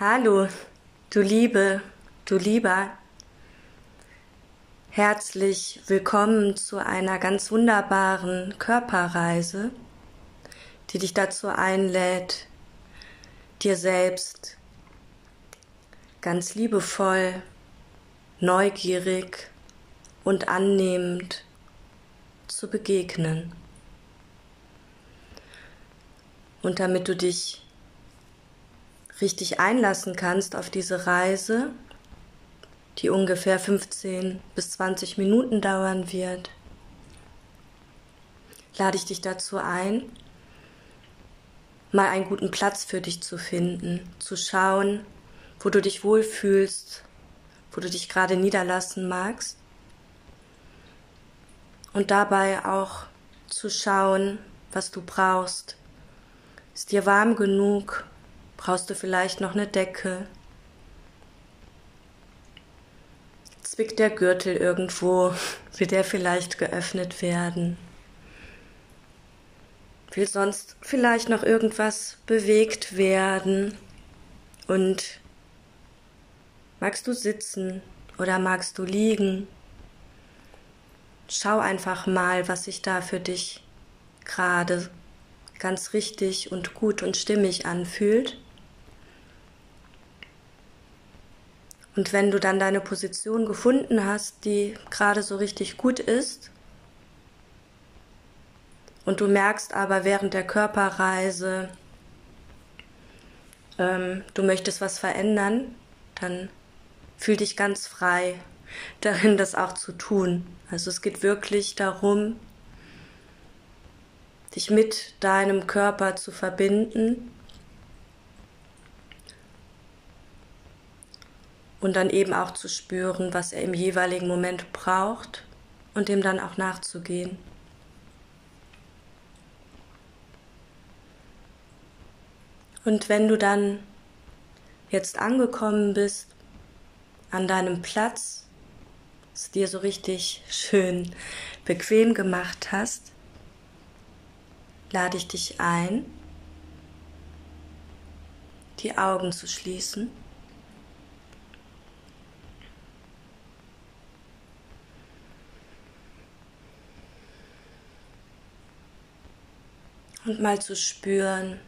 Hallo, du Liebe, du Lieber. Herzlich willkommen zu einer ganz wunderbaren Körperreise, die dich dazu einlädt, dir selbst ganz liebevoll, neugierig und annehmend zu begegnen. Und damit du dich richtig einlassen kannst auf diese Reise, die ungefähr 15 bis 20 Minuten dauern wird, lade ich dich dazu ein, mal einen guten Platz für dich zu finden, zu schauen, wo du dich wohlfühlst, wo du dich gerade niederlassen magst und dabei auch zu schauen, was du brauchst. Ist dir warm genug? Brauchst du vielleicht noch eine Decke? Zwickt der Gürtel irgendwo? Will der vielleicht geöffnet werden? Will sonst vielleicht noch irgendwas bewegt werden? Und magst du sitzen oder magst du liegen? Schau einfach mal, was sich da für dich gerade ganz richtig und gut und stimmig anfühlt. Und wenn du dann deine Position gefunden hast, die gerade so richtig gut ist, und du merkst aber während der Körperreise, ähm, du möchtest was verändern, dann fühl dich ganz frei darin, das auch zu tun. Also es geht wirklich darum, dich mit deinem Körper zu verbinden und dann eben auch zu spüren, was er im jeweiligen Moment braucht und dem dann auch nachzugehen. Und wenn du dann jetzt angekommen bist an deinem Platz, es dir so richtig schön bequem gemacht hast, lade ich dich ein, die Augen zu schließen. Und mal zu spüren,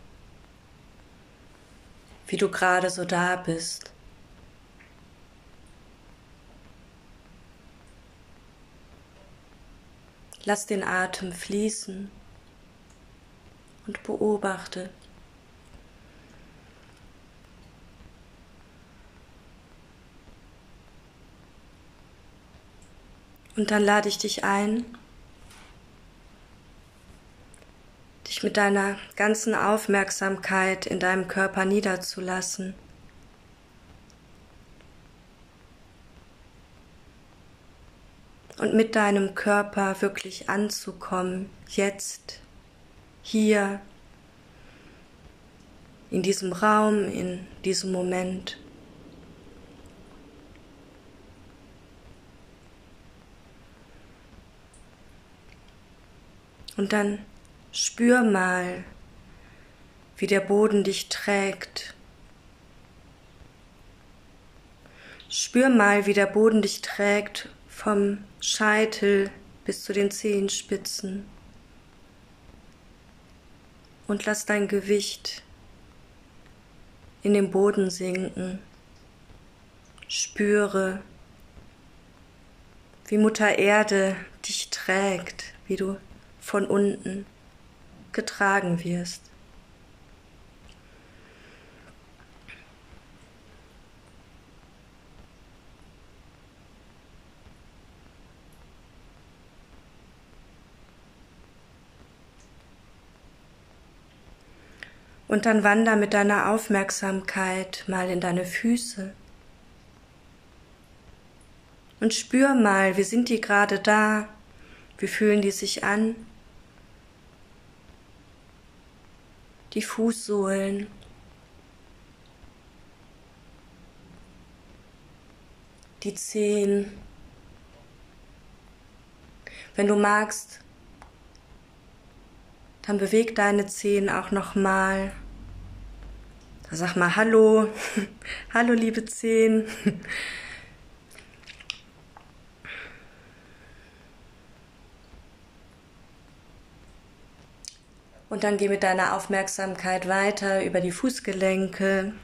wie du gerade so da bist. Lass den Atem fließen und beobachte. Und dann lade ich dich ein, mit deiner ganzen Aufmerksamkeit in deinem Körper niederzulassen. Und mit deinem Körper wirklich anzukommen, jetzt, hier, in diesem Raum, in diesem Moment. Und dann Spür mal, wie der Boden dich trägt. Spür mal, wie der Boden dich trägt vom Scheitel bis zu den Zehenspitzen. Und lass dein Gewicht in den Boden sinken. Spüre, wie Mutter Erde dich trägt, wie du von unten getragen wirst. Und dann wander mit deiner Aufmerksamkeit mal in deine Füße. Und spür mal, wie sind die gerade da? Wie fühlen die sich an? Die Fußsohlen. Die Zehen. Wenn du magst, dann beweg deine Zehen auch nochmal, Sag mal Hallo. Hallo, liebe Zehen. Und dann geh mit deiner Aufmerksamkeit weiter über die Fußgelenke,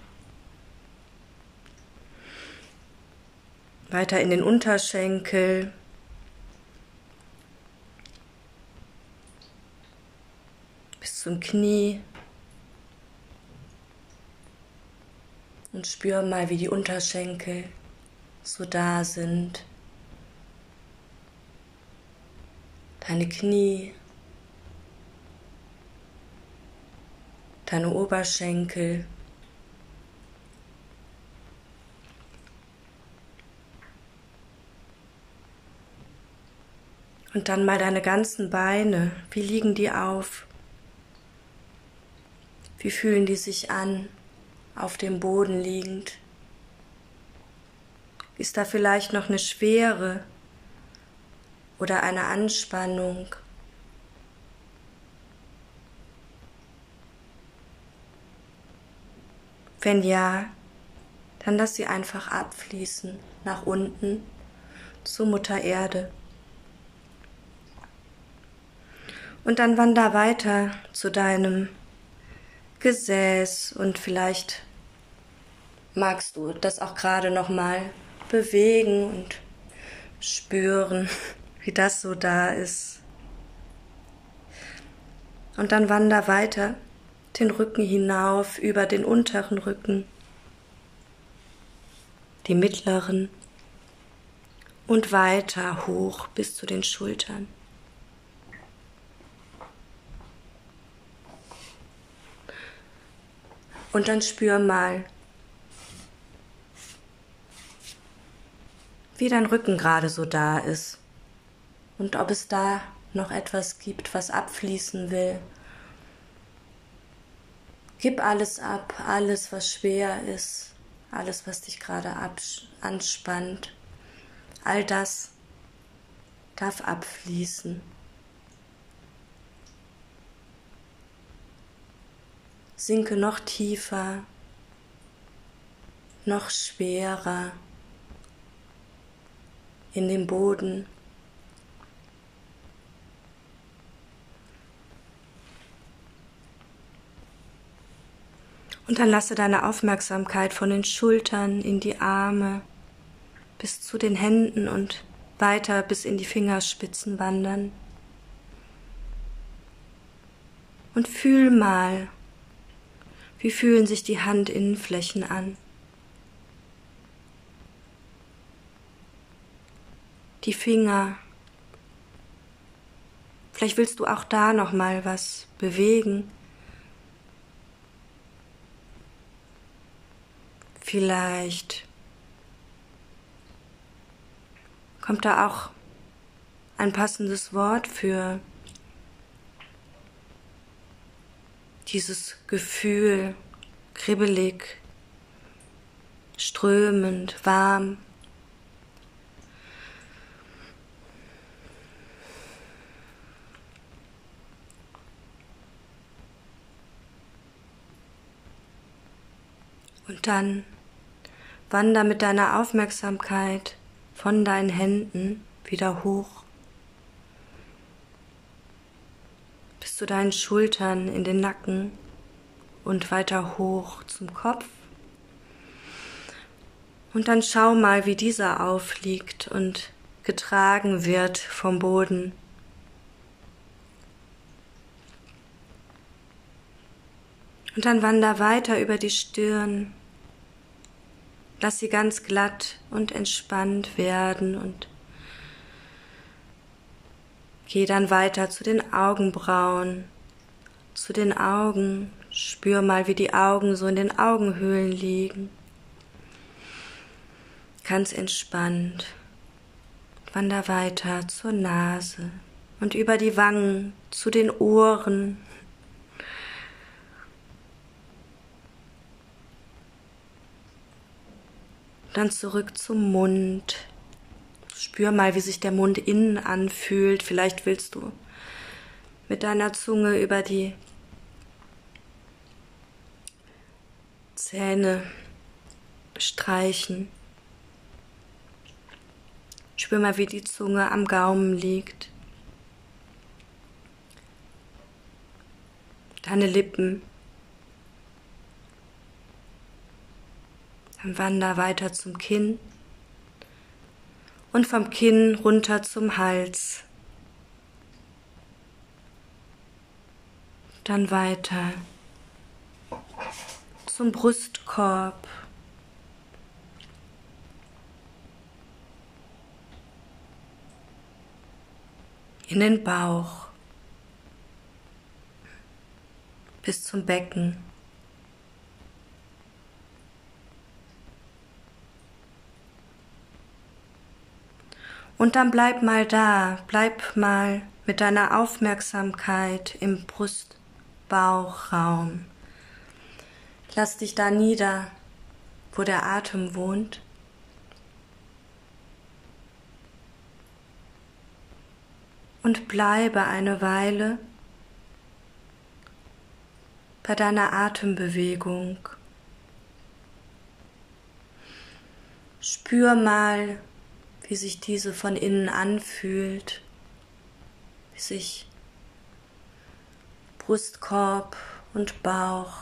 weiter in den Unterschenkel. bis zum Knie. Und spür mal, wie die Unterschenkel so da sind. Deine Knie. Deine Oberschenkel. Und dann mal deine ganzen Beine. Wie liegen die auf? Wie fühlen die sich an? auf dem Boden liegend? Ist da vielleicht noch eine Schwere oder eine Anspannung? Wenn ja, dann lass sie einfach abfließen nach unten zur Mutter Erde. Und dann wander weiter zu deinem Gesäß und vielleicht magst du das auch gerade noch mal bewegen und spüren, wie das so da ist. Und dann wander weiter den Rücken hinauf über den unteren Rücken, die mittleren und weiter hoch bis zu den Schultern. Und dann spür mal, wie dein Rücken gerade so da ist und ob es da noch etwas gibt, was abfließen will. Gib alles ab, alles, was schwer ist, alles, was dich gerade anspannt. All das darf abfließen. Sinke noch tiefer, noch schwerer in den Boden. Und dann lasse deine Aufmerksamkeit von den Schultern in die Arme bis zu den Händen und weiter bis in die Fingerspitzen wandern. Und fühl mal, wie fühlen sich die Handinnenflächen an. die Finger. Vielleicht willst du auch da noch mal was bewegen. Vielleicht kommt da auch ein passendes Wort für dieses Gefühl, kribbelig, strömend, warm. Und dann wander mit deiner Aufmerksamkeit von deinen Händen wieder hoch bis zu deinen Schultern in den Nacken und weiter hoch zum Kopf. Und dann schau mal, wie dieser aufliegt und getragen wird vom Boden. Und dann wander weiter über die Stirn. Lass sie ganz glatt und entspannt werden und geh dann weiter zu den Augenbrauen, zu den Augen. Spür mal, wie die Augen so in den Augenhöhlen liegen. Ganz entspannt. Wander weiter zur Nase und über die Wangen zu den Ohren Dann zurück zum Mund. Spür mal, wie sich der Mund innen anfühlt. Vielleicht willst du mit deiner Zunge über die Zähne streichen. Spür mal, wie die Zunge am Gaumen liegt. Deine Lippen. Wander weiter zum Kinn und vom Kinn runter zum Hals. Dann weiter zum Brustkorb. In den Bauch bis zum Becken. Und dann bleib mal da, bleib mal mit deiner Aufmerksamkeit im Brustbauchraum. Lass dich da nieder, wo der Atem wohnt. Und bleibe eine Weile bei deiner Atembewegung. Spür mal, wie sich diese von innen anfühlt, wie sich Brustkorb und Bauch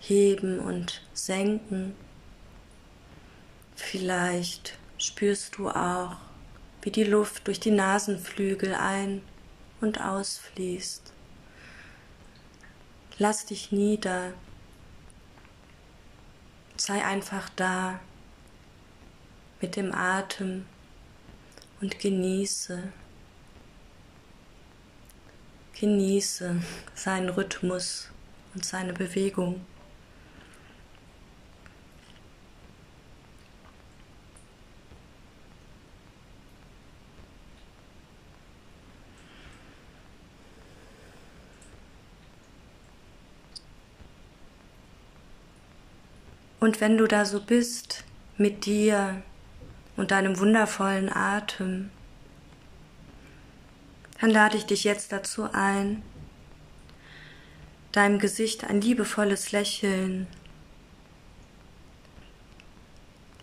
heben und senken. Vielleicht spürst du auch, wie die Luft durch die Nasenflügel ein und ausfließt. Lass dich nieder. Sei einfach da mit dem Atem und genieße, genieße seinen Rhythmus und seine Bewegung. Und wenn du da so bist mit dir, und deinem wundervollen Atem, dann lade ich dich jetzt dazu ein, deinem Gesicht ein liebevolles Lächeln,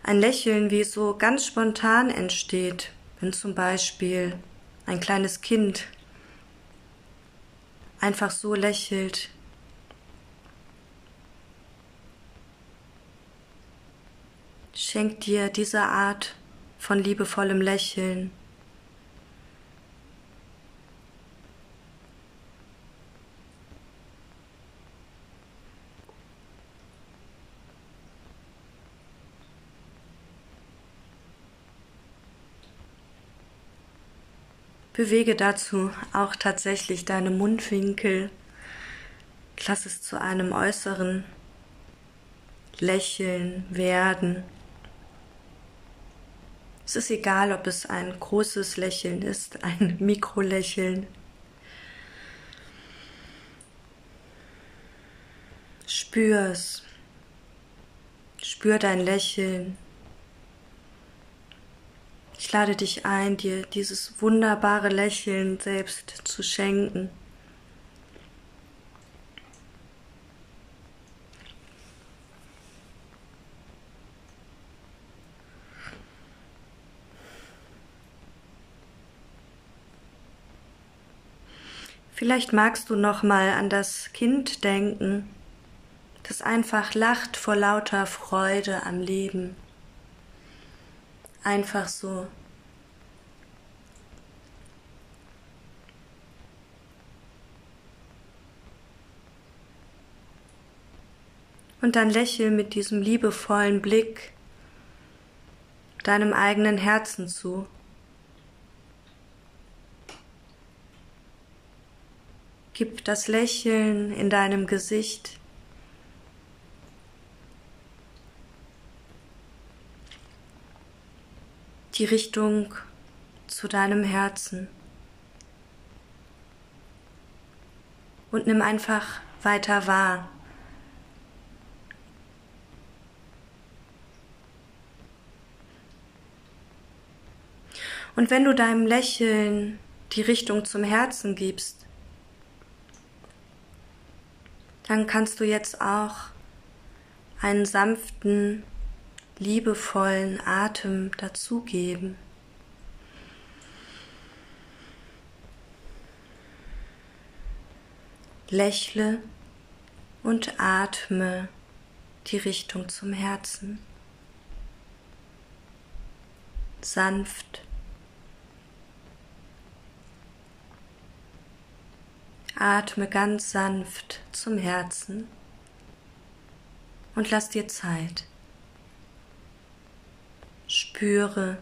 ein Lächeln, wie es so ganz spontan entsteht, wenn zum Beispiel ein kleines Kind einfach so lächelt. Schenk dir diese Art von liebevollem Lächeln. Bewege dazu auch tatsächlich deine Mundwinkel. Lass es zu einem äußeren Lächeln werden. Es ist egal, ob es ein großes Lächeln ist, ein Mikrolächeln. Spür es. Spür dein Lächeln. Ich lade dich ein, dir dieses wunderbare Lächeln selbst zu schenken. Vielleicht magst du noch mal an das Kind denken, das einfach lacht vor lauter Freude am Leben. Einfach so. Und dann lächel mit diesem liebevollen Blick deinem eigenen Herzen zu. Gib das Lächeln in deinem Gesicht. Die Richtung zu deinem Herzen. Und nimm einfach weiter wahr. Und wenn du deinem Lächeln die Richtung zum Herzen gibst, dann kannst du jetzt auch einen sanften, liebevollen Atem dazugeben. Lächle und atme die Richtung zum Herzen. Sanft. Atme ganz sanft zum Herzen und lass dir Zeit. Spüre,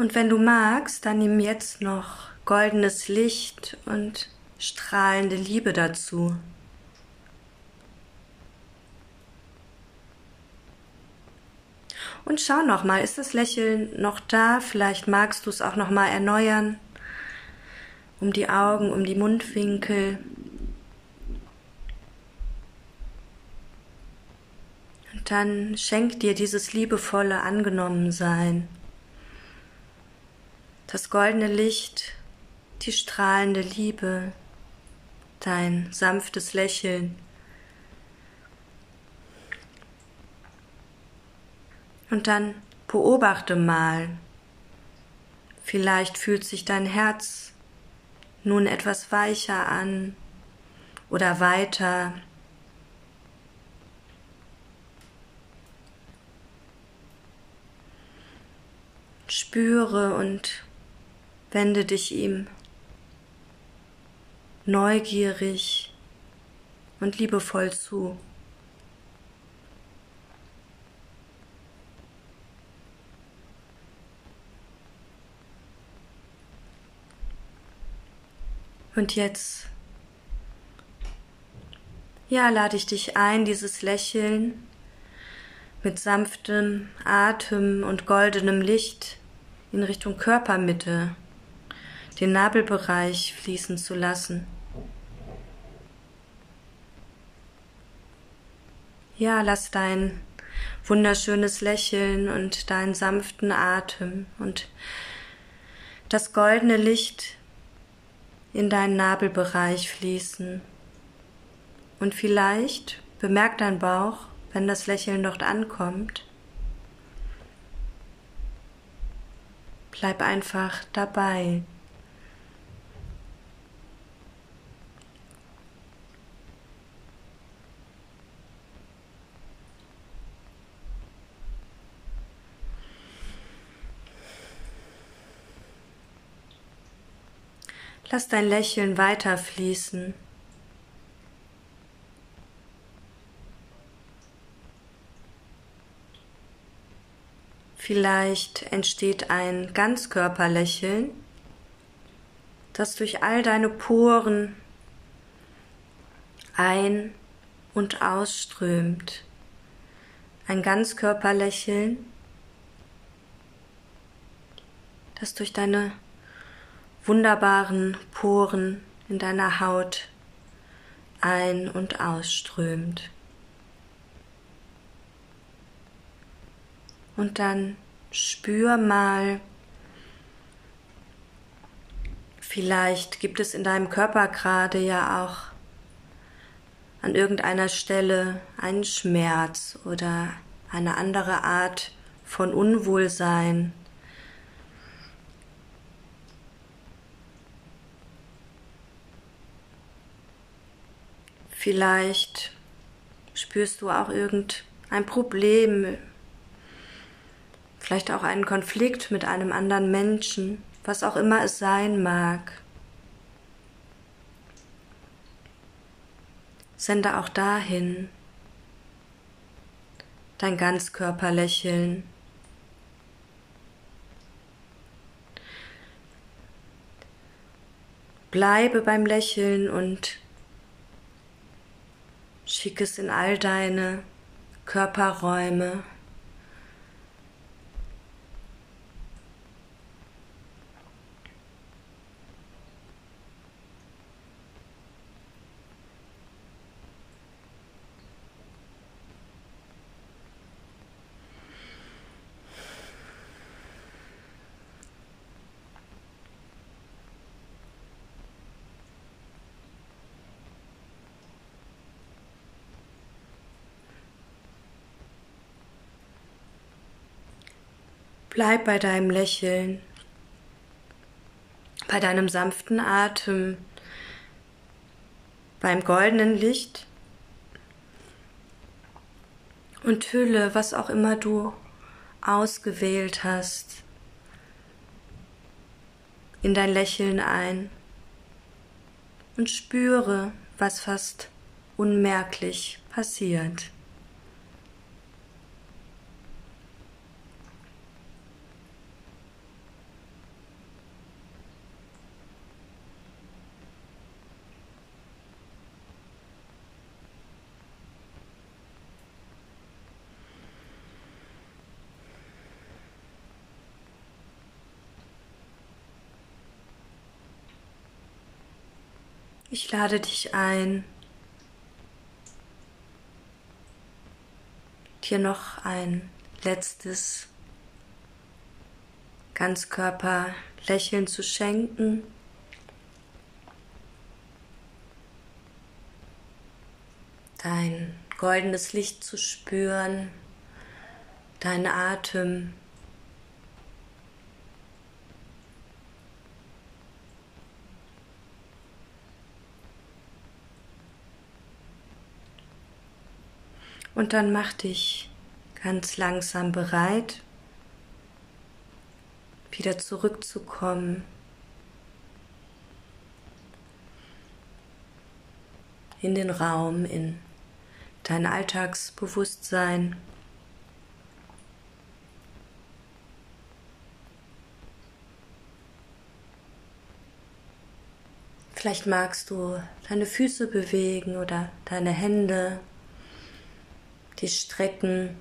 Und wenn du magst, dann nimm jetzt noch goldenes Licht und strahlende Liebe dazu. Und schau noch mal, ist das Lächeln noch da? Vielleicht magst du es auch noch mal erneuern. Um die Augen, um die Mundwinkel. Und dann schenk dir dieses liebevolle Angenommensein das goldene Licht, die strahlende Liebe, dein sanftes Lächeln. Und dann beobachte mal, vielleicht fühlt sich dein Herz nun etwas weicher an oder weiter. Spüre und Wende dich ihm neugierig und liebevoll zu. Und jetzt, ja, lade ich dich ein, dieses Lächeln mit sanftem Atem und goldenem Licht in Richtung Körpermitte den Nabelbereich fließen zu lassen. Ja, lass dein wunderschönes Lächeln und deinen sanften Atem und das goldene Licht in deinen Nabelbereich fließen. Und vielleicht bemerkt dein Bauch, wenn das Lächeln dort ankommt. Bleib einfach dabei. Lass dein Lächeln weiterfließen. Vielleicht entsteht ein Ganzkörperlächeln, das durch all deine Poren ein- und ausströmt. Ein Ganzkörperlächeln, das durch deine wunderbaren Poren in deiner Haut ein- und ausströmt. Und dann spür mal, vielleicht gibt es in deinem Körper gerade ja auch an irgendeiner Stelle einen Schmerz oder eine andere Art von Unwohlsein Vielleicht spürst du auch irgendein Problem, vielleicht auch einen Konflikt mit einem anderen Menschen, was auch immer es sein mag. Sende auch dahin dein Ganzkörperlächeln. Bleibe beim Lächeln und Schick es in all deine Körperräume. Bleib bei deinem Lächeln, bei deinem sanften Atem, beim goldenen Licht und hülle, was auch immer du ausgewählt hast, in dein Lächeln ein und spüre, was fast unmerklich passiert. Ich lade dich ein, dir noch ein letztes Ganzkörperlächeln zu schenken. Dein goldenes Licht zu spüren, deinen Atem Und dann mach dich ganz langsam bereit, wieder zurückzukommen in den Raum, in dein Alltagsbewusstsein. Vielleicht magst du deine Füße bewegen oder deine Hände die strecken.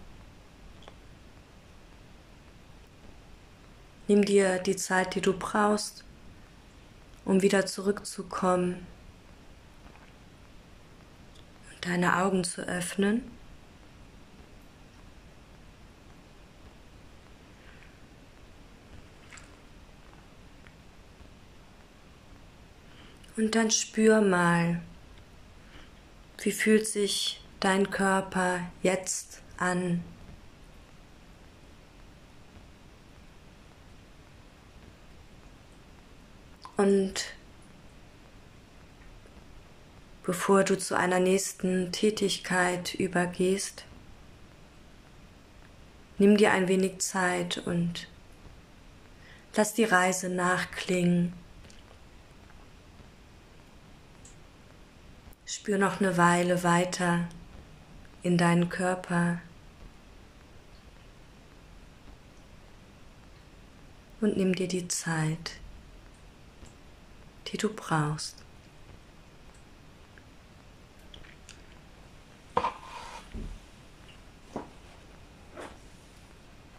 Nimm dir die Zeit, die du brauchst, um wieder zurückzukommen und deine Augen zu öffnen. Und dann spür mal, wie fühlt sich dein Körper jetzt an. Und bevor du zu einer nächsten Tätigkeit übergehst, nimm dir ein wenig Zeit und lass die Reise nachklingen. Spür noch eine Weile weiter in deinen Körper und nimm dir die Zeit, die du brauchst.